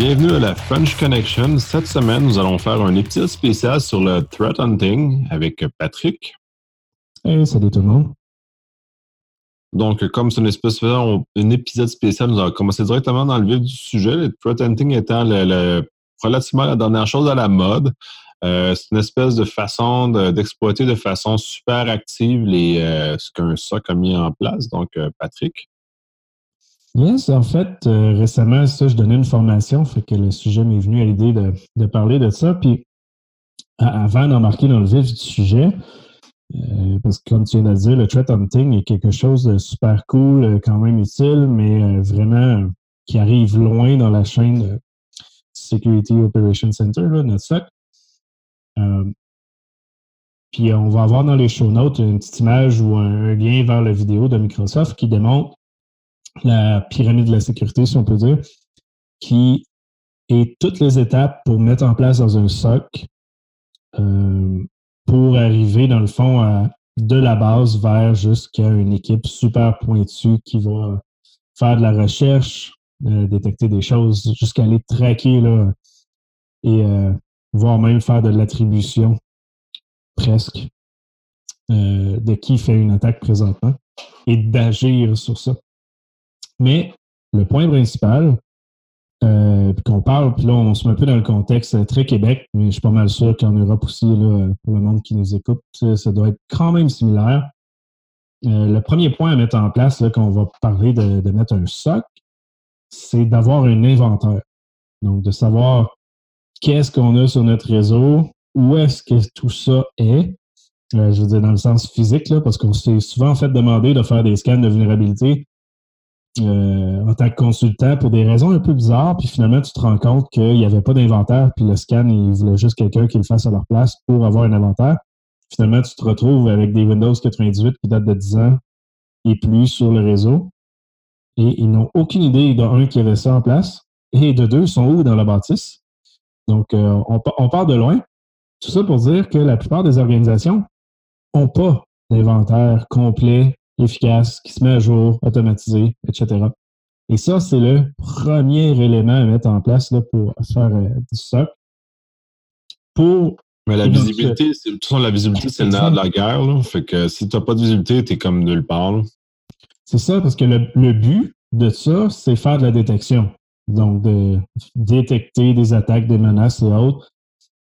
Bienvenue à la French Connection. Cette semaine, nous allons faire un épisode spécial sur le threat hunting avec Patrick. Hey, salut tout le monde. Donc, comme c'est un épisode spécial, nous allons commencer directement dans le vif du sujet. Le threat hunting étant le, relativement la dernière chose à la mode. Euh, c'est une espèce de façon d'exploiter de, façon super active les, euh, ce qu'un SOC a mis en place. Donc, euh, Patrick. Yes, en fait, récemment, ça, je donnais une formation, fait que le sujet m'est venu à l'idée de, parler de ça. Puis, avant d'embarquer dans le vif du sujet, parce que comme tu viens de dire, le threat hunting est quelque chose de super cool, quand même utile, mais vraiment qui arrive loin dans la chaîne Security Operations Center, notre SOC. Euh, puis on va avoir dans les show notes une petite image ou un, lien vers la vidéo de Microsoft qui démontre la pyramide de la sécurité, si on peut dire, qui est toutes les étapes pour mettre en place dans un SOC euh, pour arriver, dans le fond, de la base vers jusqu'à une équipe super pointue qui va faire de la recherche, euh, détecter des choses, jusqu'à aller traquer là, et voire même faire de l'attribution presque euh, de qui fait une attaque présentement et d'agir sur ça. Mais le point principal, euh, qu'on parle, puis là, on se met un peu dans le contexte très Québec, mais je suis pas mal sûr qu'en Europe aussi, pour le monde qui nous écoute, ça, doit être quand même similaire. Euh, le premier point à mettre en place, là, quand on va parler de, mettre un SOC, c'est d'avoir un inventaire. Donc, de savoir qu'est-ce qu'on a sur notre réseau, où est-ce que tout ça est. Euh, je veux dire, dans le sens physique, là, parce qu'on s'est souvent fait demander de faire des scans de vulnérabilité euh, en tant que consultant pour des raisons un peu bizarres, puis finalement, tu te rends compte qu'il n'y avait pas d'inventaire, puis le scan, il voulait juste quelqu'un qui le fasse à leur place pour avoir un inventaire. Finalement, tu te retrouves avec des Windows 98 qui datent de 10 ans et plus sur le réseau. Et ils n'ont aucune idée, d'un, qui avait ça en place, et de deux, ils sont où dans la bâtisse? Donc, euh, on, part de loin. Tout ça pour dire que la plupart des organisations n'ont pas d'inventaire complet, efficace, qui se met à jour, automatisé, etc. Et ça, c'est le premier élément à mettre en place là, pour faire euh, du SOC. Pour mais la visibilité, c'est, toute la visibilité, c'est le nerf de la guerre. Là. Fait que si tu n'as pas de visibilité, tu es comme nulle part. C'est ça, parce que le, but de ça, c'est faire de la détection. Donc, de détecter des attaques, des menaces et autres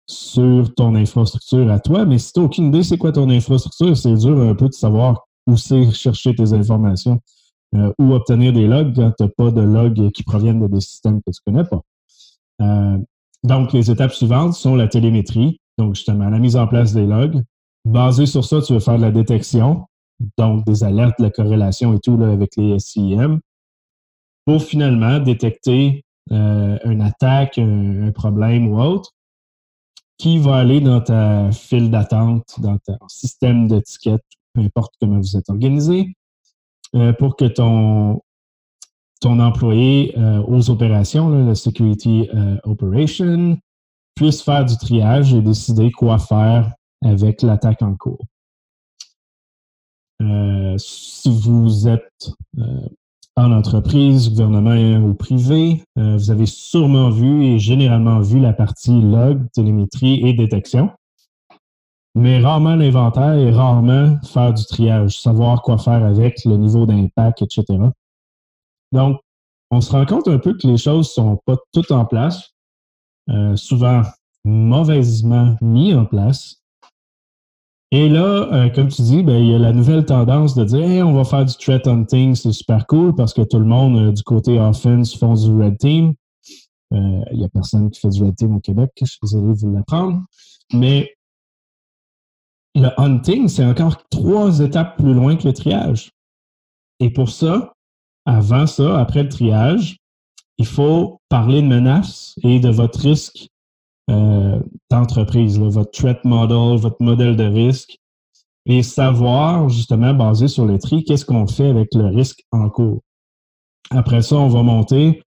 sur ton infrastructure à toi. Mais si tu n'as aucune idée c'est quoi ton infrastructure, c'est dur un peu de savoir où c'est chercher tes informations euh, ou obtenir des logs quand tu n'as pas de logs qui proviennent de des systèmes que tu ne connais pas. Euh, donc, les étapes suivantes sont la télémétrie, donc justement la mise en place des logs. Basé sur ça, tu vas faire de la détection, donc des alertes, de la corrélation et tout là, avec les SIM pour finalement détecter euh, une attaque, un, problème ou autre, qui va aller dans ta file d'attente, dans ton système d'étiquette, peu importe comment vous êtes organisé, euh, pour que ton, ton employé euh, aux opérations, le Security Operation, puisse faire du triage et décider quoi faire avec l'attaque en cours. si vous êtes en entreprise, gouvernement ou privé, euh, vous avez sûrement vu et généralement vu la partie log, télémétrie et détection, mais rarement l'inventaire et rarement faire du triage, savoir quoi faire avec, le niveau d'impact, etc. Donc, on se rend compte un peu que les choses sont pas toutes en place, euh, souvent mauvaisement mis en place, et là, euh, comme tu dis, ben, il y a la nouvelle tendance de dire on va faire du threat hunting, c'est super cool parce que tout le monde euh, du côté offense font du red team. Il n'y a personne qui fait du red team au Québec, je suis désolé de vous l'apprendre. Mais le hunting, c'est encore trois étapes plus loin que le triage. Et pour ça, avant ça, après le triage, il faut parler de menaces et de votre risque euh, d'entreprise, votre threat model, votre modèle de risque, et savoir, justement, basé sur le tri, qu'est-ce qu'on fait avec le risque en cours. Après ça, on va monter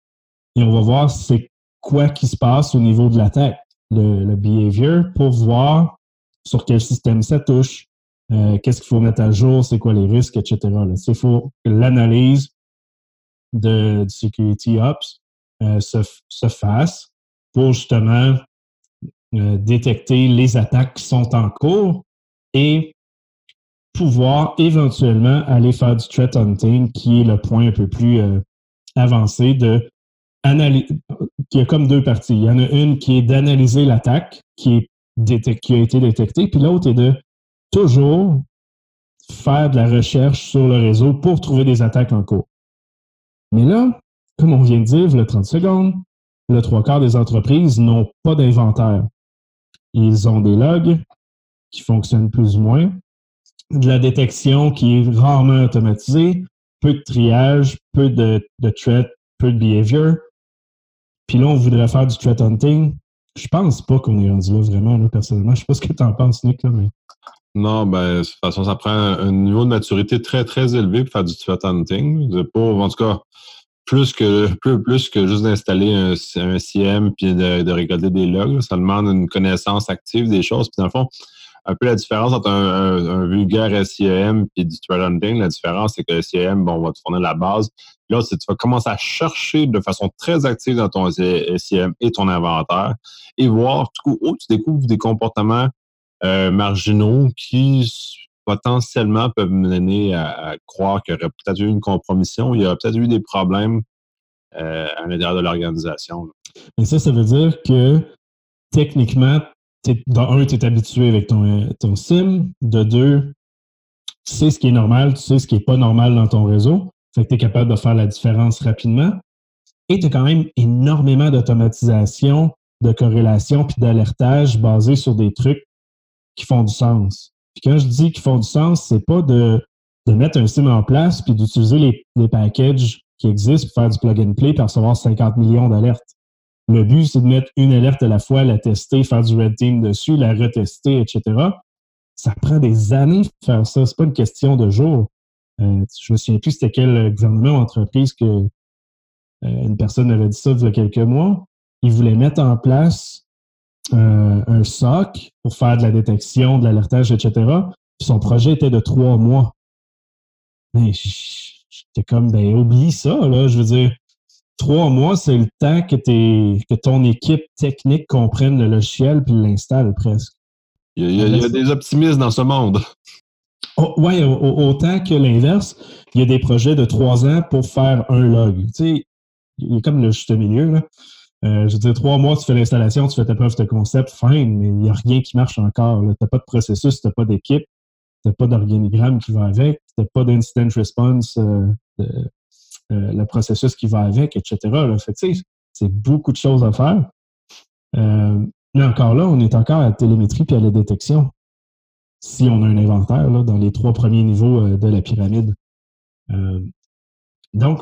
et on va voir c'est quoi qui se passe au niveau de l'attaque, le, le behavior, pour voir sur quel système ça touche, euh, qu'est-ce qu'il faut mettre à jour, c'est quoi les risques, etc. Il faut l'analyse de, de Security Ops se, se, fasse pour justement détecter les attaques qui sont en cours et pouvoir éventuellement aller faire du threat hunting, qui est le point un peu plus avancé de y a comme deux parties. Il y en a une qui est d'analyser l'attaque qui, est qui a été détectée, puis l'autre est de toujours faire de la recherche sur le réseau pour trouver des attaques en cours. Mais là, comme on vient de dire, le 30 secondes, le trois quarts des entreprises n'ont pas d'inventaire. Ils ont des logs qui fonctionnent plus ou moins, de la détection qui est rarement automatisée, peu de triage, peu de, de threat, peu de behavior. Puis là, on voudrait faire du threat hunting. Je pense pas qu'on est rendu là vraiment, là, personnellement. Je sais pas ce que tu en penses, Nick, là, mais. Non, ben, de toute façon, ça prend un niveau de maturité très, très élevé pour faire du threat hunting. En tout cas, plus que, plus, plus que juste d'installer un, un, CM puis de, de récolter des logs. Ça demande une connaissance active des choses. Puis dans le fond, un peu la différence entre un, vulgaire SIEM et du hunting. La différence, c'est que le SIEM, bon, on va te fournir la base. Là, tu vas commencer à chercher de façon très active dans ton SIEM et ton inventaire et voir où tu découvres des comportements euh, marginaux qui potentiellement peuvent mener à, croire qu'il y aurait peut-être eu une compromission, il y aurait peut-être eu des problèmes euh, à l'intérieur de l'organisation. Mais ça, ça veut dire que techniquement, de un, tu es habitué avec ton, ton SIM. De deux, tu sais ce qui est normal, tu sais ce qui n'est pas normal dans ton réseau. Fait que tu es capable de faire la différence rapidement. Et tu as quand même énormément d'automatisation, de corrélation puis d'alertage basé sur des trucs qui font du sens. Puis quand je dis qu'ils font du sens, c'est pas de, de mettre un SIM en place puis d'utiliser les, les packages qui existent pour faire du plug and play et recevoir 50 millions d'alertes. Le but, c'est de mettre une alerte à la fois, la tester, faire du red team dessus, la retester, etc. Ça prend des années de faire ça. C'est pas une question de jours. Euh, je me souviens plus c'était quel gouvernement ou entreprise que euh, une personne avait dit ça il y a quelques mois. Il voulait mettre en place euh, un SOC pour faire de la détection, de l'alertage, etc. Puis son projet était de trois mois. Mais j'étais comme, ben, oublie ça, là. Je veux dire, trois mois, c'est le temps que, que ton équipe technique comprenne le logiciel puis l'installe presque. Il y, a, des optimistes dans ce monde. Oh, oui, autant que l'inverse, il y a des projets de trois ans pour faire un log. Tu sais, il y a comme le juste milieu. Là. Euh, je veux dire, trois mois, tu fais l'installation, tu fais ta preuve de concept, fine, mais il n'y a rien qui marche encore. Tu n'as pas de processus, tu n'as pas d'équipe, tu n'as pas d'organigramme qui va avec, tu n'as pas d'incident response euh, euh, le processus qui va avec, etc. c'est beaucoup de choses à faire. Euh, mais encore là, on est encore à la télémétrie puis à la détection. Si on a un inventaire là, dans les trois premiers niveaux euh, de la pyramide. donc,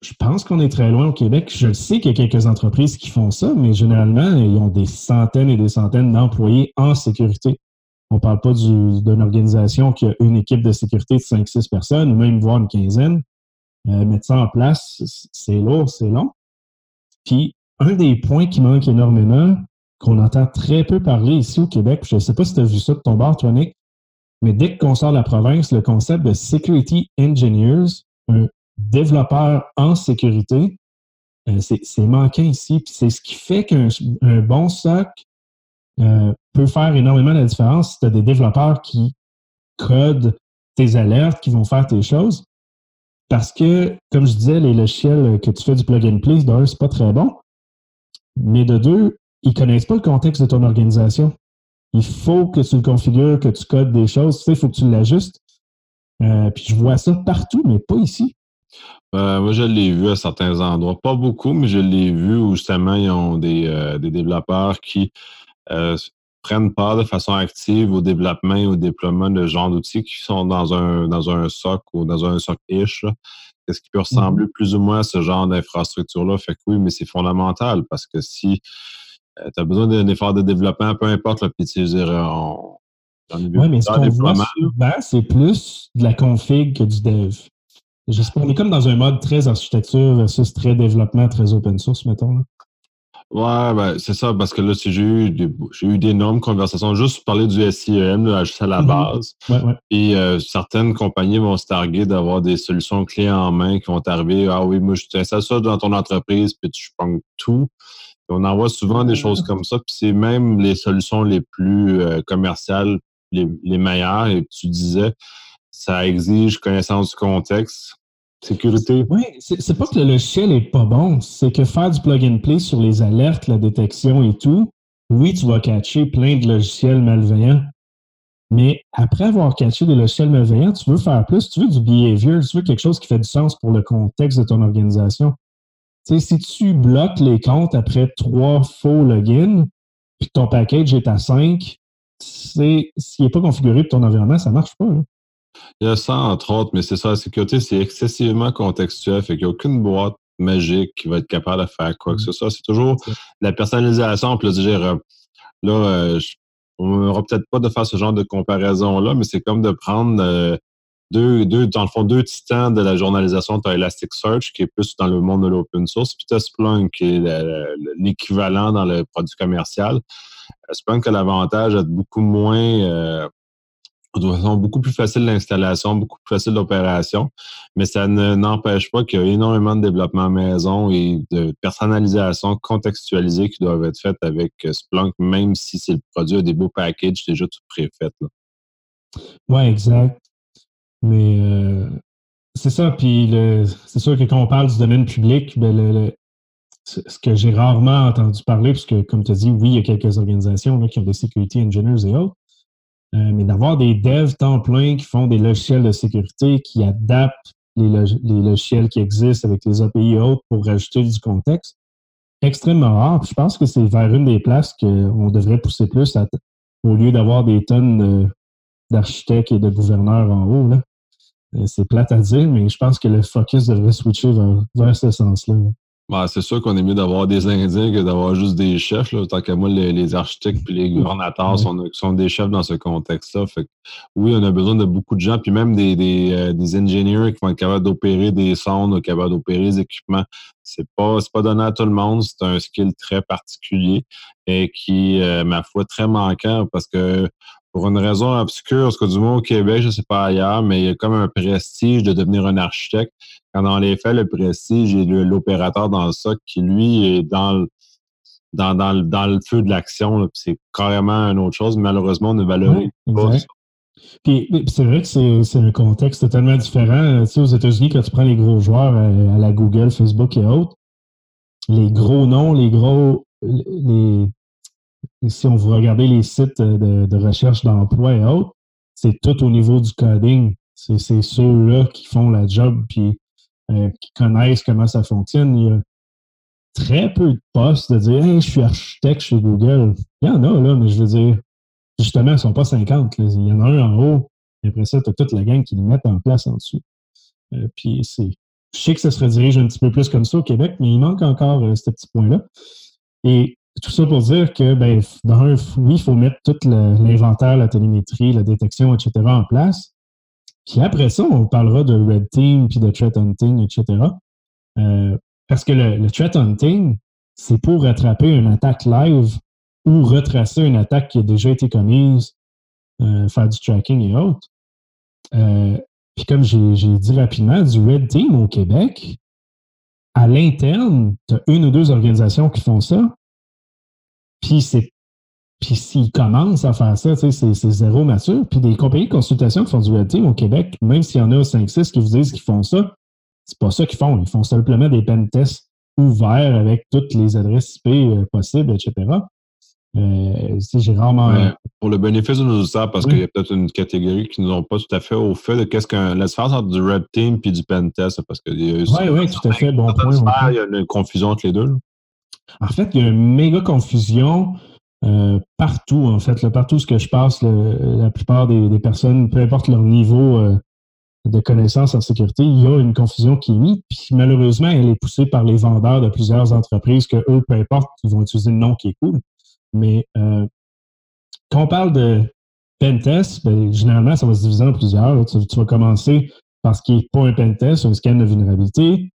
je pense qu'on est très loin au Québec. Je sais qu'il y a quelques entreprises qui font ça, mais généralement, ils ont des centaines et des centaines d'employés en sécurité. On ne parle pas d'une organisation qui a une équipe de sécurité de 5-6 personnes, ou même voire une quinzaine. Euh, mettre ça en place, c'est lourd, c'est long. Puis, un des points qui manque énormément, qu'on entend très peu parler ici au Québec, je ne sais pas si tu as vu ça de ton bar, Tonic, mais dès qu'on sort de la province, le concept de Security Engineers, un développeur en sécurité, euh, c'est manquant ici. Puis c'est ce qui fait qu'un bon SOC euh, peut faire énormément la différence si tu as des développeurs qui codent tes alertes, qui vont faire tes choses. Parce que, comme je disais, les logiciels que tu fais du plug and play, d'un, c'est pas très bon. Mais de deux, ils connaissent pas le contexte de ton organisation. Il faut que tu le configures, que tu codes des choses. Tu sais, il faut que tu l'ajustes. Euh, puis je vois ça partout, mais pas ici. Euh, moi, je l'ai vu à certains endroits. Pas beaucoup, mais je l'ai vu où justement, ils ont des, euh, des développeurs qui prennent part de façon active au développement et au déploiement de genre d'outils qui sont dans un, dans un SOC ou dans un SOC-ish. Qu'est-ce qui peut ressembler mm-hmm. plus ou moins à ce genre d'infrastructure-là? Fait que oui, mais c'est fondamental parce que si euh, tu as besoin d'un effort de développement, peu importe, le puis tu on, oui, mais ce qu'on voit souvent, c'est plus de la config que du dev. Je sais pas, on est comme dans un mode très architecture versus très développement, très open source, mettons. Là. Ouais, ben, c'est ça, parce que là, j'ai eu, des, j'ai eu d'énormes conversations juste parler du SIEM, là, juste à la Mhm. base. Ouais, ouais. Et euh, certaines compagnies vont se targuer d'avoir des solutions clés en main qui vont arriver. Ah oui, moi, je t'insère ça dans ton entreprise, puis tu prends tout. On en voit souvent des choses comme ça. Puis c'est même les solutions les plus euh, commerciales, les, les meilleures. Et tu disais, ça exige connaissance du contexte, sécurité. Oui, c'est pas que le logiciel est pas bon, c'est que faire du plug and play sur les alertes, la détection et tout, oui, tu vas catcher plein de logiciels malveillants. Mais après avoir catché des logiciels malveillants, tu veux faire plus, tu veux du behavior, tu veux quelque chose qui fait du sens pour le contexte de ton organisation. Tu sais, si tu bloques les comptes après trois faux logins, puis ton package est à 5, s'il n'est pas configuré pour ton environnement, ça marche pas. Il y a ça, entre autres, mais c'est ça, la sécurité, c'est excessivement contextuel. Fait qu'il n'y a aucune boîte magique qui va être capable de faire quoi que ce soit. C'est toujours la personnalisation, puis là, dire, là, euh, je- on n'aura peut-être pas de faire ce genre de comparaison-là, mais c'est comme de prendre euh, deux, deux, dans le fond, deux titans de la journalisation. Tu as Elasticsearch, qui est plus dans le monde de l'open source, puis tu as Splunk, qui est le- le- l'équivalent dans le produit commercial. Euh, Splunk a l'avantage d'être beaucoup moins... euh, de façon beaucoup plus facile d'installation, beaucoup plus facile d'opération, mais ça ne- n'empêche pas qu'il y a énormément de développement maison et de personnalisation contextualisée qui doivent être faites avec euh, Splunk, même si c'est le produit a des beaux packages déjà tout préfaits. Ouais, exact. Mais euh, c'est ça. Puis c'est sûr que quand on parle du domaine public, ben ce que j'ai rarement entendu parler, puisque comme tu as dit, oui, il y a quelques organisations là, qui ont des security engineers et autres, euh, mais d'avoir des devs temps plein qui font des logiciels de sécurité, qui adaptent les, log- les logiciels qui existent avec les API et autres pour rajouter du contexte, extrêmement rare. Je pense que c'est vers une des places qu'on devrait pousser plus au lieu d'avoir des tonnes de- d'architectes et de gouverneurs en haut. Euh, C'est plate à dire, mais je pense que le focus devrait switcher vers ce sens-là. Ben, c'est sûr qu'on est mieux d'avoir des Indiens que d'avoir juste des chefs. Là. Tant qu'à moi, les, les architectes et les gouvernateurs sont, sont des chefs dans ce contexte-là. Fait que, oui, on a besoin de beaucoup de gens, puis même des, des, euh, des ingénieurs qui vont être capables d'opérer des sondes, capables d'opérer des équipements. C'est pas, c'est pas donné à tout le monde. C'est un skill très particulier et qui, euh, ma foi, très manquant parce que pour une raison obscure, parce que du moins au Québec, je sais pas ailleurs, mais il y a comme un prestige de devenir un architecte. Quand dans les faits, le prestige le- l'opérateur dans le SOC qui, lui, est dans le, dans, dans, le, dans le feu de l'action. C'est carrément une autre chose. Malheureusement, on ne valorise Ouais, pas. Puis, puis c'est vrai que c'est un contexte totalement différent. Euh, Tu sais, aux États-Unis, quand tu prends les gros joueurs à, à la Google, Facebook et autres, les gros noms, les gros. Les, si on veut regarder les sites de, de recherche d'emploi et autres, c'est tout au niveau du coding. C'est ceux-là qui font la job puis euh, qui connaissent comment ça fonctionne. Il y a très peu de postes de dire je suis architecte chez Google. Il y en a, là, mais je veux dire, justement, ils ne sont pas 50. là. Il y en a un en haut, et après ça, tu as toute la gang qui le mettent en place en dessous. Euh, puis c'est. Je sais que ça se redirige un petit peu plus comme ça au Québec, mais il manque encore euh, ce petit point-là. Et tout ça pour dire que, ben, dans un, oui, il faut mettre tout l'inventaire, la télémétrie, la détection, etc. en place. Puis après ça, on parlera de red team, puis de threat hunting, etc. Euh, parce que le, threat hunting, c'est pour rattraper une attaque live ou retracer une attaque qui a déjà été commise, euh, faire du tracking et autres. Euh, puis comme j'ai dit rapidement, du red team au Québec, à l'interne, tu as une ou deux organisations qui font ça. Puis c'est puis s'ils commencent à faire ça, c'est c'est zéro mature. Puis des compagnies de consultation qui font du red team au Québec, même s'il y en a 5-6 qui vous disent qu'ils font ça, c'est pas ça qu'ils font. Ils font simplement des pen tests ouverts avec toutes les adresses IP euh, possibles, etc. Euh, j'ai rarement. Pour le bénéfice de nos auditeurs, parce Oui. qu'il y a peut-être une catégorie qui ne sont pas tout à fait au fait de qu'est-ce qu'un. La différence entre du red team et du pen test, parce que il y a Oui, oui, tout à fait. Bon point. il y a une confusion entre les deux. là. En fait, il y a une méga confusion euh, partout, en fait. Partout ce que je passe, la plupart des, personnes, peu importe leur niveau euh, de connaissance en sécurité, il y a une confusion qui est mise. Puis malheureusement, elle est poussée par les vendeurs de plusieurs entreprises que eux, peu importe, ils vont utiliser le nom qui est cool. Mais euh, quand on parle de pen test, ben, généralement, ça va se diviser en plusieurs. Tu, tu vas commencer par ce qui n'est pas un pen test, un scan de vulnérabilité.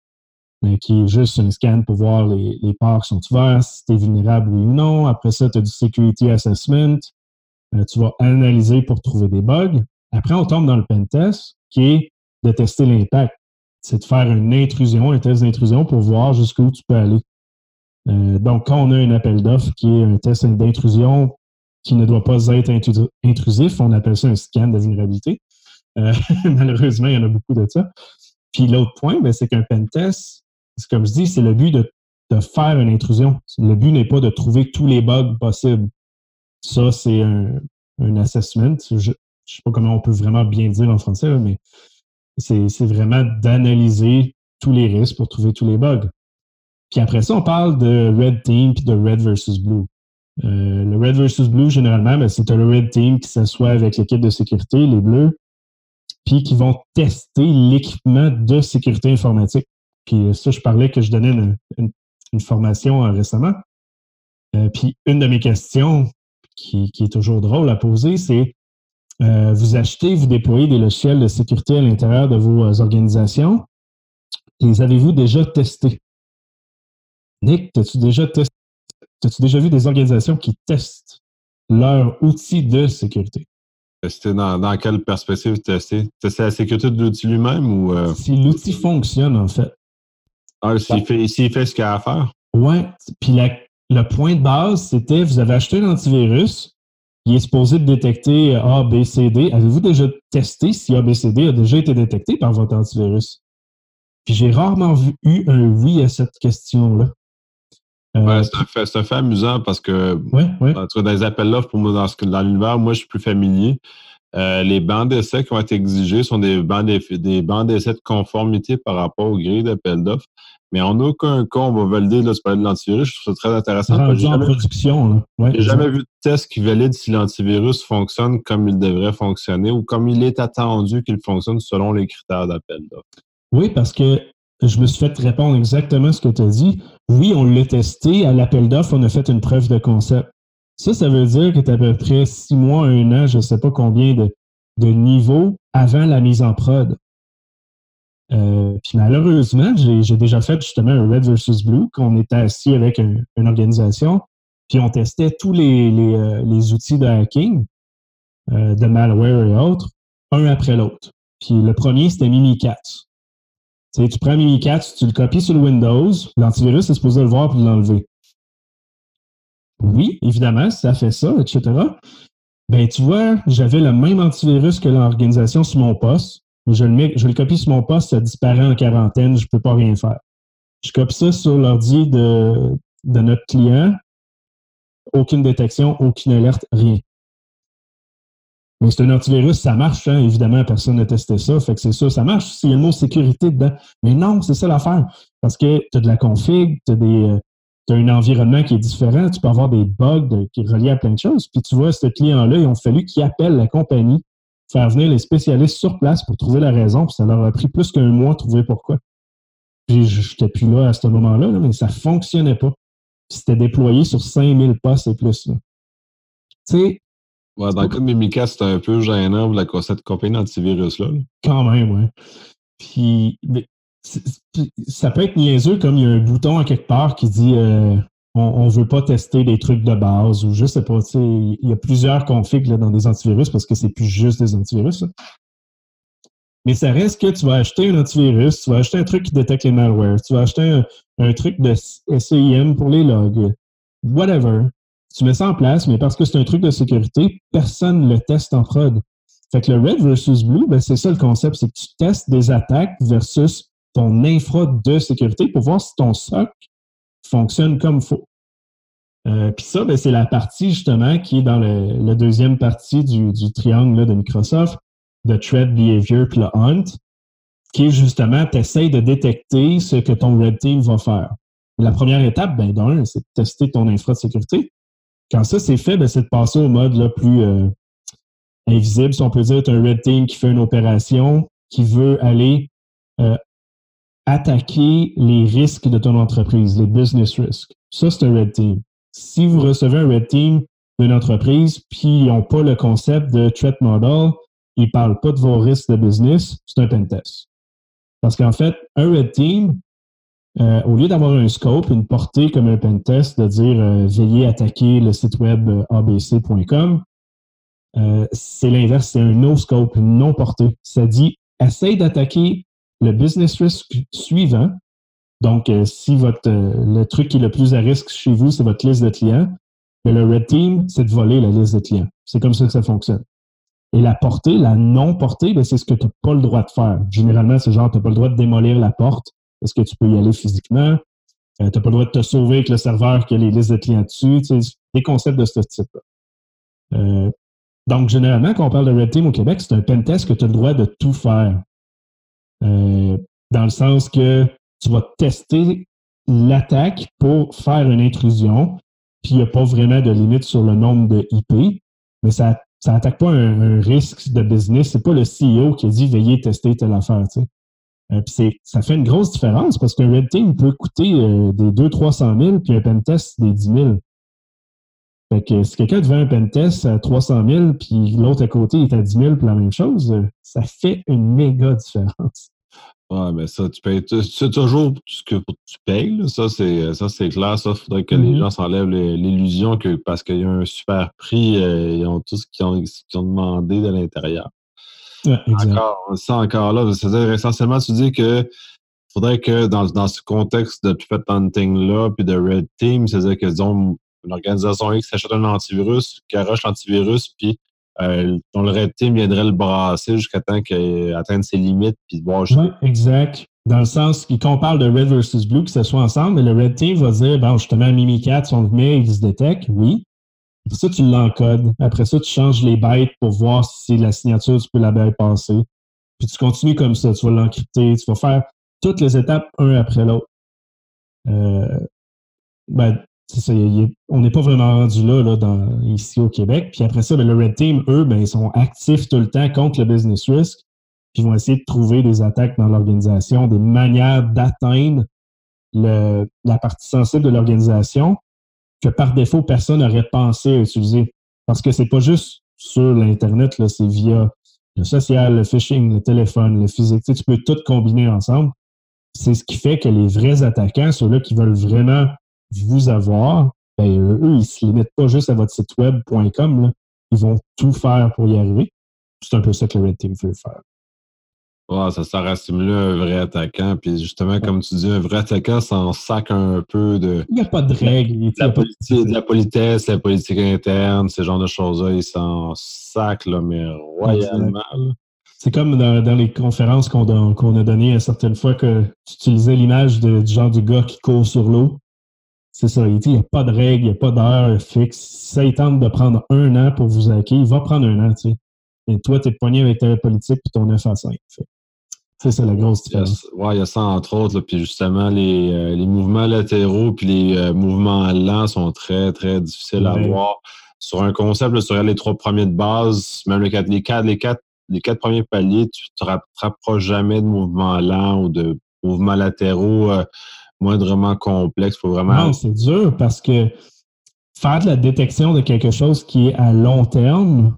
Qui est juste un scan pour voir les, les ports qui sont ouverts, si tu es vulnérable ou non. Après ça, tu as du security assessment. Euh, tu vas analyser pour trouver des bugs. Après, on tombe dans le pen test, qui est de tester l'impact. C'est de faire une intrusion, un test d'intrusion pour voir jusqu'où tu peux aller. Euh, donc, quand on a un appel d'offres qui est un test d'intrusion qui ne doit pas être intrusif, on appelle ça un scan de vulnérabilité. Euh, malheureusement, il y en a beaucoup de ça. Puis l'autre point, ben, c'est qu'un pen comme je dis, c'est le but de, faire une intrusion. Le but n'est pas de trouver tous les bugs possibles. Ça, c'est un, un, assessment. Je ne sais pas comment on peut vraiment bien dire en français, mais c'est vraiment d'analyser tous les risques pour trouver tous les bugs. Puis après ça, on parle de red team puis de red versus blue. Euh, le red versus blue, généralement, ben, c'est le red team qui s'assoit avec l'équipe de sécurité, les bleus, puis qui vont tester l'équipement de sécurité informatique. Puis ça, je parlais que je donnais une, formation euh, récemment. Euh, puis une de mes questions qui, est toujours drôle à poser, c'est vous achetez, vous déployez des logiciels de sécurité à l'intérieur de vos organisations. Les avez-vous déjà testés? Nick, as-tu déjà testé? As-tu déjà vu des organisations qui testent leurs outils de sécurité? Tester dans, dans quelle perspective tester? Tester la sécurité de l'outil lui-même ou. Euh? Si l'outil fonctionne, en fait. Ah, s'il fait, fait, ce qu'il a à faire? Oui. Puis le point de base, c'était vous avez acheté un antivirus, il est supposé détecter A, B, C, D. Avez-vous déjà testé si A, B, C, D a déjà été détecté par votre antivirus? Puis j'ai rarement vu, eu un oui à cette question-là. Euh, c'est un, fait amusant parce que dans les appels d'offres, pour moi, dans, dans l'univers, moi, je suis plus familier. Euh, les bancs d'essai qui vont être exigés sont des bancs d'essai de conformité par rapport aux grilles d'appel d'offres. Mais en aucun cas, on va valider là, de l'antivirus. Je trouve ça très intéressant. J'ai jamais, production. jamais vu de test qui valide si l'antivirus fonctionne comme il devrait fonctionner ou comme il est attendu qu'il fonctionne selon les critères d'appel d'offres. Oui, parce que je me suis fait répondre exactement ce que tu as dit. Oui, on l'a testé. À l'appel d'offres, on a fait une preuve de concept. Ça, ça veut dire que tu as à peu près six mois, un an, je ne sais pas combien de, de niveaux avant la mise en prod. Euh, puis malheureusement, j'ai déjà fait justement un Red versus Blue, qu'on était assis avec une organisation, puis on testait tous les, les, euh, les outils de hacking, euh, de malware et autres, un après l'autre. Puis le premier, c'était Mimikatz. Tu, sais, tu prends Mimikatz, tu le copies sur le Windows, l'antivirus est supposé le voir pour l'enlever. Oui, évidemment, ça fait ça, etc. Ben, tu vois, j'avais le même antivirus que l'organisation sur mon poste. Je le, mets, je le copie sur mon poste, ça disparaît en quarantaine, je ne peux pas rien faire. Je copie ça sur l'ordi de, notre client. Aucune détection, aucune alerte, rien. Mais c'est un antivirus, ça marche, hein? évidemment, personne n'a testé ça, fait que c'est ça, ça marche s'il y a le mot sécurité dedans. Mais non, c'est ça l'affaire. Parce que tu as de la config, tu as, euh, un environnement qui est différent, tu peux avoir des bugs qui sont reliés à plein de choses. Puis tu vois, ce client-là, ils ont fallu qu'il appelle la compagnie, faire venir les spécialistes sur place pour trouver la raison, puis ça leur a pris plus qu'un mois de trouver pourquoi. Puis je n'étais plus là à ce moment-là, mais ça ne fonctionnait pas. C'était déployé sur 5000 postes et plus. Tu sais, Ouais, dans le cas de Mimica, c'était un peu gênant pour la, cette compagnie d'antivirus-là. Quand même, oui. Puis, ça peut être niaiseux comme il y a un bouton à quelque part qui dit euh, on ne veut pas tester des trucs de base ou je sais pas, il y a plusieurs configs dans des antivirus parce que c'est plus juste des antivirus. Mais ça reste que tu vas acheter un antivirus, tu vas acheter un truc qui détecte les malwares, tu vas acheter un, un truc de SIM pour les logs, whatever tu mets ça en place, mais parce que c'est un truc de sécurité, personne ne le teste en prod. Fait que le red versus blue, ben c'est ça le concept, c'est que tu testes des attaques versus ton infra de sécurité pour voir si ton SOC fonctionne comme il faut. Euh, Puis ça, ben, c'est la partie justement qui est dans la deuxième partie du, triangle de Microsoft, de Threat Behavior puis le Hunt, qui est justement, tu essaies de détecter ce que ton Red Team va faire. La première étape, ben, d'un, c'est de tester ton infra de sécurité. Quand ça, c'est fait, ben, c'est de passer au mode là, plus euh, invisible, si on peut dire, un red team qui fait une opération, qui veut aller euh, attaquer les risques de ton entreprise, les business risks. Ça, c'est un red team. Si vous recevez un red team d'une entreprise, puis ils n'ont pas le concept de threat model, ils ne parlent pas de vos risques de business, c'est un pen test. Parce qu'en fait, un red team, euh, au lieu d'avoir un scope, une portée comme un pentest, de dire euh, veillez attaquer le site web abc.com, c'est l'inverse, c'est un no scope, une non portée. Ça dit essaye d'attaquer le business risk suivant. Donc, si votre le truc qui est le plus à risque chez vous, c'est votre liste de clients, mais le red team, c'est de voler la liste de clients. C'est comme ça que ça fonctionne. Et la portée, la non-portée, ben, c'est ce que tu n'as pas le droit de faire. Généralement, c'est genre, tu n'as pas le droit de démolir la porte parce que tu peux y aller physiquement. Euh, tu n'as pas le droit de te sauver avec le serveur qui a les listes de clients dessus. Tu sais, des concepts de ce type-là. Euh, donc, généralement, quand on parle de Red Team au Québec, c'est un pentest que tu as le droit de tout faire. Euh, dans le sens que tu vas tester l'attaque pour faire une intrusion, puis il n'y a pas vraiment de limite sur le nombre de IP, mais ça ça n'attaque pas un, risque de business. C'est pas le CEO qui a dit veillez tester telle affaire. Tu sais. Euh, puis ça fait une grosse différence parce qu'un red team peut coûter euh, des 200-300 000 puis un pentest des 10 000. Fait que si quelqu'un te vend un pentest à 300 000 puis l'autre à côté est à 10 000 pour la même chose, ça fait une méga différence. Ouais, mais ça, tu payes c'est toujours ce que tu payes. Ça, c'est ça, c'est clair. Ça, il faudrait que les mm-hmm. gens s'enlèvent l'illusion que parce qu'il y a un super prix, euh, ils ont tout ce qu'ils ont, ont, demandé de l'intérieur. Ouais, encore, ça encore là, c'est-à-dire essentiellement, tu dis que faudrait que dans, dans ce contexte de threat hunting-là, puis de Red Team, c'est-à-dire que disons, une organisation X achète un antivirus, qui l'antivirus, puis euh, ton le red team viendrait le brasser jusqu'à temps qu'il atteigne ses limites puis voir Oui, exact. Dans le sens qu'on parle de red versus blue, que ce soit ensemble, mais le red team va dire bon, je te mets un Mimikat, on le met, il se détecte, oui. Après ça, tu l'encodes. Après ça, tu changes les bytes pour voir si la signature, tu peux la bypasser. Puis tu continues comme ça, tu vas l'encrypter, tu vas faire toutes les étapes un après l'autre. Euh, ben, on n'est pas vraiment rendu là, là ici au Québec. Puis après ça, ben, le Red Team, eux, ben, ils sont actifs tout le temps contre le business risk. Puis ils vont essayer de trouver des attaques dans l'organisation, des manières d'atteindre la partie sensible de l'organisation que par défaut, personne n'aurait pensé à utiliser. Parce que c'est pas juste sur l'Internet, c'est via le social, le phishing, le téléphone, le physique. Tu peux tout combiner ensemble. C'est ce qui fait que les vrais attaquants, ceux-là qui veulent vraiment vous avoir, ben, eux, ils ne se limitent pas juste à votre site web.com. Ils vont tout faire pour y arriver. C'est un peu ça que le Red Team veut faire. Ouais, ça sert à simuler un vrai attaquant. Puis justement, comme tu dis, un vrai attaquant s'en sac un peu de. Il n'y a pas de règles. La, la politesse, la politique interne, ce genre de choses-là, ils s'en sac, là, mais royalement. C'est comme dans, les conférences qu'on a, données à certaines fois que tu utilisais l'image du genre du gars qui court sur l'eau. C'est ça, il dit, il n'y a pas de règle, il n'y a pas d'heure fixe. Ça il tente de prendre un an pour vous hacker, il va prendre un an, tu sais. Et toi, tu es pogné avec ta politique puis ton 9 à 5. C'est ça la grosse différence. Oui, il y a ça entre autres. puis justement, les, euh, les, mouvements latéraux puis les euh, mouvements lents sont très, très difficiles à voir. Sur un concept, sur les trois premiers de base, même les quatre, les quatre, les quatre, les quatre premiers paliers, tu ne te rapproches jamais de mouvements lents ou de mouvements latéraux. Euh, moindrement complexe. Faut vraiment. Non, c'est dur parce que faire de la détection de quelque chose qui est à long terme,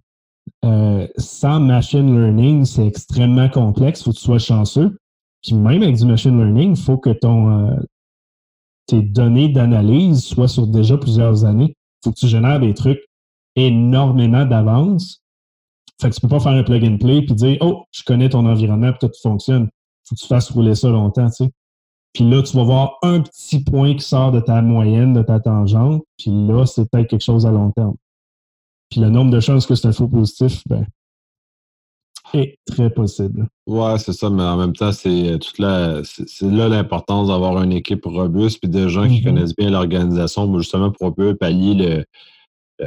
euh, sans machine learning, c'est extrêmement complexe. Il faut que tu sois chanceux. Puis même avec du machine learning, il faut que ton, euh, tes données d'analyse soient sur déjà plusieurs années. Il faut que tu génères des trucs énormément d'avance. Fait que tu peux pas faire un plug and play puis dire Oh, je connais ton environnement, puis tout fonctionne. Faut que tu fasses rouler ça longtemps, tu sais. Puis là, tu vas voir un petit point qui sort de ta moyenne, de ta tangente. Puis là, c'est peut-être quelque chose à long terme. Puis le nombre de chances que c'est un faux positif, ben, est très possible. Ouais, c'est ça, mais en même temps, c'est toute la, c'est là l'importance d'avoir une équipe robuste puis des gens qui mm-hmm. connaissent bien l'organisation, justement pour un peu pallier le,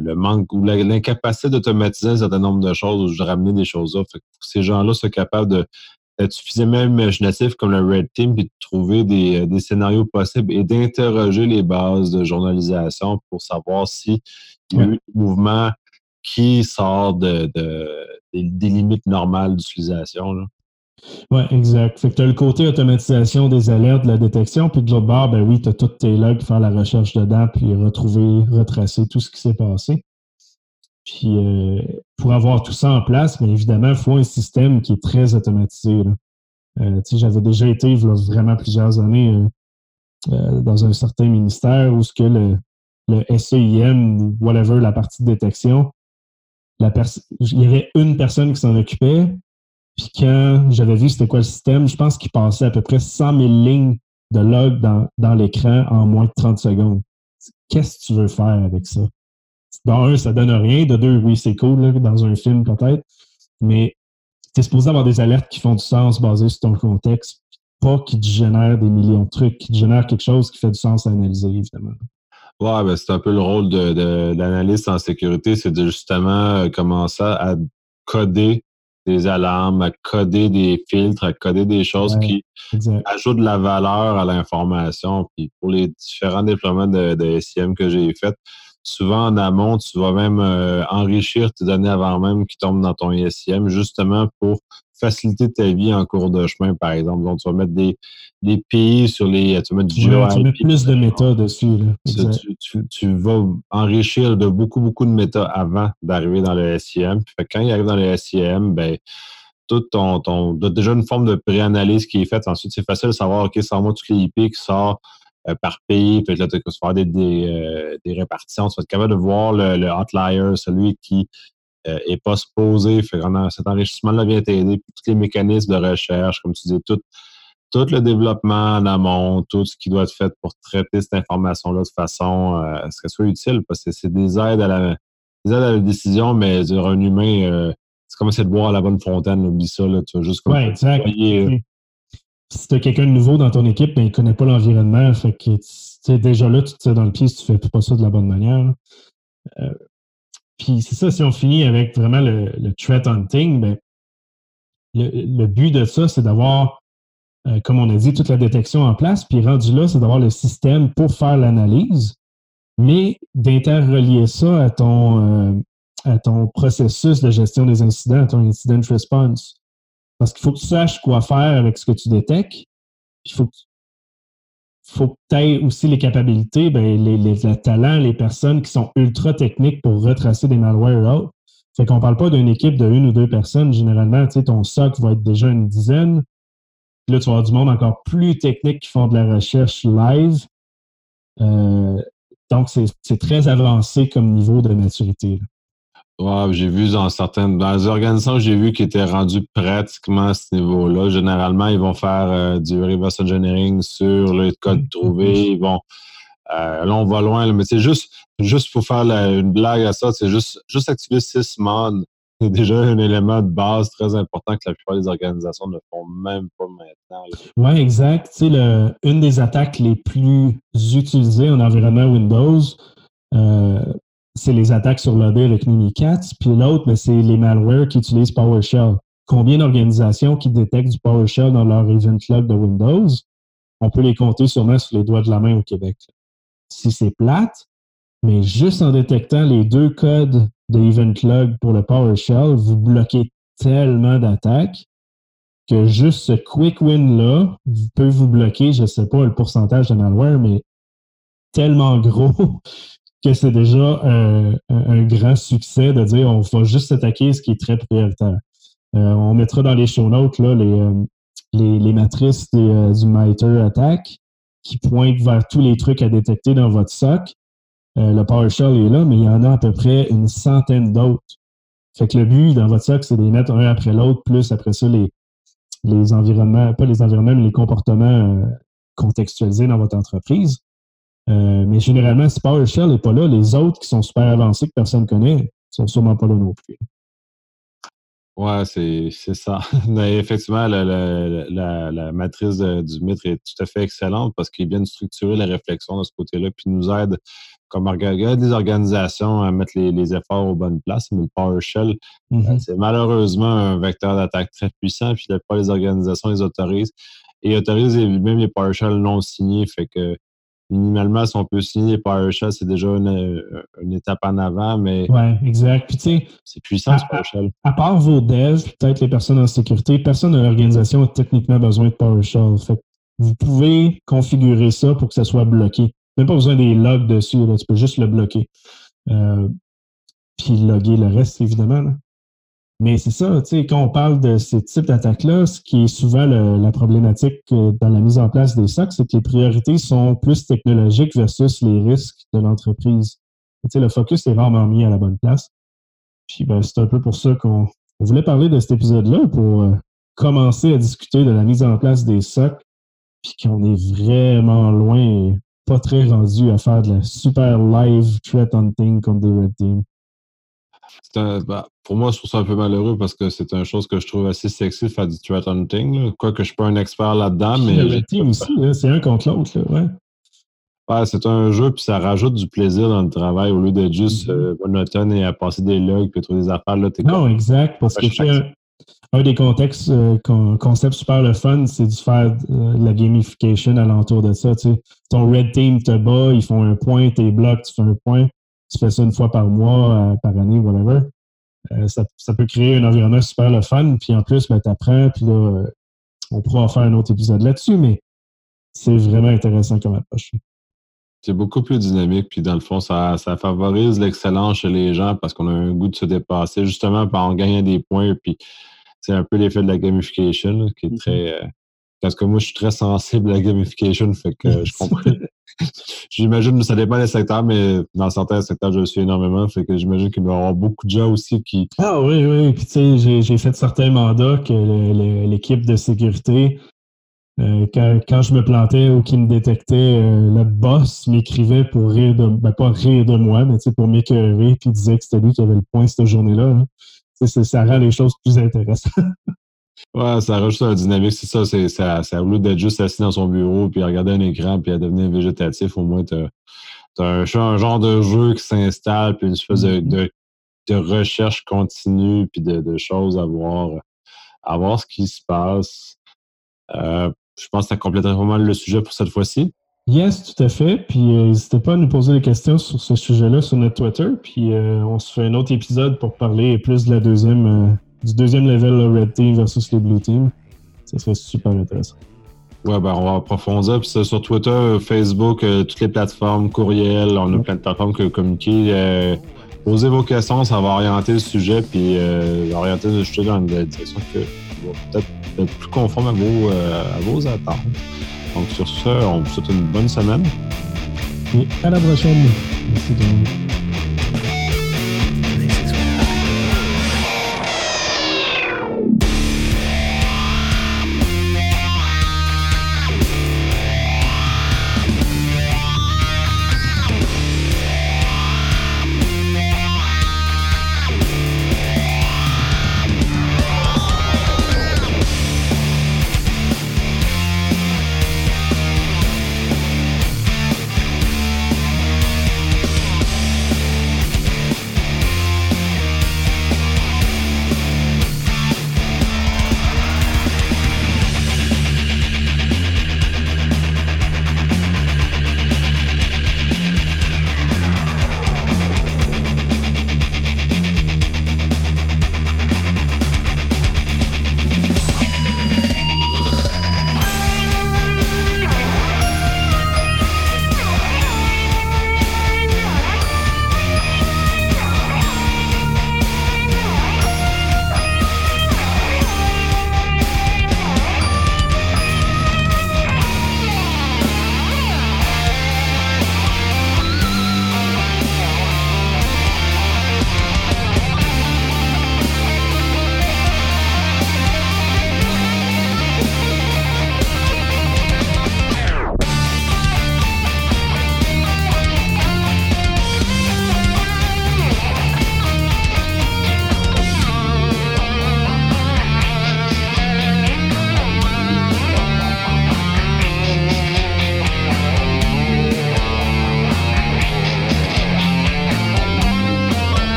le manque ou l'incapacité d'automatiser un certain nombre de choses ou de ramener des choses là. Fait que ces gens-là sont capables de suffisamment imaginatif comme le Red Team puis de trouver des, euh, des scénarios possibles et d'interroger les bases de journalisation pour savoir si il y a eu un mouvement qui sort de, des, limites normales d'utilisation. Oui, exact. Fait que tu as le côté automatisation des alertes, de la détection, puis de l'autre bord, ben oui, tu as tous tes logs, faire la recherche dedans, puis retrouver, retracer tout ce qui s'est passé. Puis euh, pour avoir tout ça en place, bien évidemment, il faut un système qui est très automatisé. Euh, j'avais déjà été, vraiment plusieurs années, dans un certain ministère où ce que le, SEIM ou whatever, la partie de détection, il y avait une personne qui s'en occupait. Puis quand j'avais vu c'était quoi le système, je pense qu'il passait à peu près 100 000 lignes de log dans l'écran en moins de 30 secondes. Qu'est-ce que tu veux faire avec ça? Dans un, ça donne rien. De deux, oui, c'est cool, dans un film peut-être. Mais tu es supposé avoir des alertes qui font du sens basées sur ton contexte, pas qui te génèrent des millions de trucs, qui te génèrent quelque chose qui fait du sens à analyser, évidemment. Ouais, ben c'est un peu le rôle de, l'analyste en sécurité, c'est de justement euh, commencer à coder des alarmes, à coder des filtres, à coder des choses qui ajoutent de la valeur à l'information. Puis pour les différents déploiements de, de SIM que j'ai fait, souvent en amont, tu vas même euh, enrichir tes données avant même qu'ils tombent dans ton ISIM, justement pour faciliter ta vie en cours de chemin, par exemple. Donc, tu vas mettre des, des pays sur les. Tu vas mettre du Tu plus de méta dessus. Tu, vas enrichir de beaucoup, beaucoup de méta avant d'arriver dans le SIM. Puis, quand il arrive dans le SIM, ben, tout ton, ton déjà une forme de préanalyse qui est faite. Ensuite, c'est facile de savoir, OK, sans moi toutes les IP qui sortent par pays. Que là, tu vas faire des, des, euh, des, répartitions. Tu vas être capable de voir le, le outlier, celui qui euh, est pas supposé. Fait cet enrichissement-là vient t'aider. Tous les mécanismes de recherche, comme tu dis, tout, tout le développement en amont, tout ce qui doit être fait pour traiter cette information-là de façon à ce qu'elle soit utile, parce que c'est des aides à la des aides à la décision, mais un humain, c'est comme essayer de boire à la bonne fontaine, oublie ça, là, tu vas juste comme ouais, exact si tu as quelqu'un de nouveau dans ton équipe, ben, il ne connaît pas l'environnement. Fait que déjà là, tu te tires dans le pied si tu ne fais pas ça de la bonne manière. Euh, puis c'est ça, si on finit avec vraiment le, threat hunting, ben, le, but de ça, c'est d'avoir, euh, comme on a dit, toute la détection en place. Puis rendu là, c'est d'avoir le système pour faire l'analyse, mais d'interrelier ça à ton, euh, à ton processus de gestion des incidents, à ton incident response. Parce qu'il faut que tu saches quoi faire avec ce que tu détectes. Il faut que faut tu aies aussi les capacités, ben, les, les, talents, les personnes qui sont ultra techniques pour retracer des malwares out. Fait qu'on parle pas d'une équipe de une ou deux personnes. Généralement, tu sais, ton SOC va être déjà une dizaine. Là, tu vas avoir du monde encore plus technique qui font de la recherche live. Euh, donc, c'est très avancé comme niveau de maturité. Ouais, j'ai vu dans certaines dans les organisations, j'ai vu qui étaient rendus pratiquement à ce niveau-là. Généralement, ils vont faire euh, du reverse engineering sur le code mm-hmm. trouvé. Ils vont euh, là, on va loin, mais c'est juste, juste pour faire une blague à ça, c'est juste, juste activer sysmon. C'est déjà un élément de base très important que la plupart des organisations ne font même pas maintenant. Oui, exact. Tu sais, une des attaques les plus utilisées en environnement Windows, euh, c'est les attaques sur l'OD avec Mimikatz, puis l'autre, c'est les malwares qui utilisent PowerShell. Combien d'organisations qui détectent du PowerShell dans leur event log de Windows? On peut les compter sûrement sur les doigts de la main au Québec. Si c'est plate, mais juste en détectant les deux codes de event log pour le PowerShell, vous bloquez tellement d'attaques que juste ce quick win-là peut vous bloquer, je ne sais pas le pourcentage de malware, mais tellement gros que c'est déjà euh, un, grand succès de dire on va juste attaquer ce qui est très prioritaire. Euh, on mettra dans les show notes là, les, euh, les, matrices du MITRE Attack qui pointent vers tous les trucs à détecter dans votre SOC. le PowerShell est là, mais il y en a à peu près une centaine d'autres. Fait que le but dans votre SOC, c'est de les mettre un après l'autre, plus après ça, les, les environnements, pas les environnements, mais les comportements contextualisés dans votre entreprise. Euh, mais généralement, si PowerShell n'est pas là, les autres qui sont super avancés que personne ne connaît sont sûrement pas là non plus. Ouais, c'est, ça. Mais effectivement, la, matrice du MITRE est tout à fait excellente parce qu'il vient de structurer la réflexion de ce côté-là, puis nous aide comme des organisations à mettre les, efforts aux bonnes places. Mais le PowerShell, mm-hmm. euh, c'est malheureusement un vecteur d'attaque très puissant, puis pas les organisations les autorisent. Et autorisent même les PowerShell non signés. Fait que minimalement, si on peut signer PowerShell, c'est déjà une, étape en avant, mais. Oui, exact. Puis, tu sais. C'est puissant, PowerShell. À, part vos devs, peut-être les personnes en sécurité, personne dans l'organisation a techniquement besoin de PowerShell. Fait vous pouvez configurer ça pour que ça soit bloqué. Même pas besoin des logs dessus, tu peux juste le bloquer. Euh, puis loguer le reste, évidemment. Mais c'est ça, tu sais, quand on parle de ces types d'attaques-là, ce qui est souvent la problématique euh, dans la mise en place des SOC, c'est que les priorités sont plus technologiques versus les risques de l'entreprise. Tu sais, le focus est rarement mis à la bonne place. Puis ben, c'est un peu pour ça qu'on voulait parler de cet épisode-là pour euh, commencer à discuter de la mise en place des SOC, puis qu'on est vraiment loin et pas très rendu à faire de la super live threat hunting comme des red Bah, pour moi, je trouve ça un peu malheureux parce que c'est une chose que je trouve assez sexy de faire du threat hunting. Quoique je ne suis pas un expert là-dedans, mais. Le aussi, c'est un contre l'autre, ouais. Ouais, c'est un jeu, puis ça rajoute du plaisir dans le travail au lieu d'être juste mm-hmm. euh, monotone et à passer des logs puis trouver des affaires. Là, non, exact, parce que un, un, des contextes, euh, concept super le fun, c'est de faire euh, la gamification alentour de ça. Tu sais. Ton red team te bat, ils font un point, tes blocs, tu fais un point tu fais ça une fois par mois, euh, par année, whatever. Euh, ça, ça, peut créer un environnement super le fun. Puis en plus, ben, tu apprends, puis là, euh, on pourra en faire un autre épisode là-dessus, mais c'est vraiment intéressant comme approche. C'est beaucoup plus dynamique, puis dans le fond, ça, ça favorise l'excellence chez les gens parce qu'on a un goût de se dépasser justement en gagnant des points. Puis c'est un peu l'effet de la gamification qui est mm-hmm. très. parce que moi, je suis très sensible à la gamification, fait que je comprends. j'imagine ça dépend des secteurs, mais dans certains secteurs, je le suis énormément. Fait que j'imagine qu'il y avoir beaucoup de gens aussi qui. Ah oui, oui. Puis tu sais, j'ai fait certains mandats que l'équipe de sécurité, euh, quand, je me plantais ou qu'il me détectait, euh, le boss m'écrivait pour rire de ben, pas rire de moi, mais pour m'écœurer, puis disait que c'était lui qui avait le point cette journée-là. Hein. Ça rend les choses plus intéressantes. Ouais, ça rajoute la dynamique, c'est ça. C'est, ça, ça, lieu d'être juste assis dans son bureau puis à regarder un écran puis à devenir végétatif, au moins, tu as, un, genre de jeu qui s'installe puis une espèce de, mm-hmm. de, recherche continue puis de, choses à voir, à voir ce qui se passe. Euh, je pense que ça complètement pas mal le sujet pour cette fois-ci. Yes, tout à fait. Puis euh, n'hésitez pas à nous poser des questions sur ce sujet-là sur notre Twitter. Puis euh, on se fait un autre épisode pour parler plus de la deuxième du deuxième level, le Red Team versus les Blue Team. Ça serait super intéressant. Ouais, ben, on va approfondir. Puis sur Twitter, Facebook, euh, toutes les plateformes, courriel, on a plein de plateformes que communiquer. Euh, posez vos questions, ça va orienter le sujet, puis euh, orienter le sujet dans une direction que va peut-être être plus conforme à vos, à vos attentes. Donc, sur ce, on vous souhaite une bonne semaine. Et à la prochaine. Merci,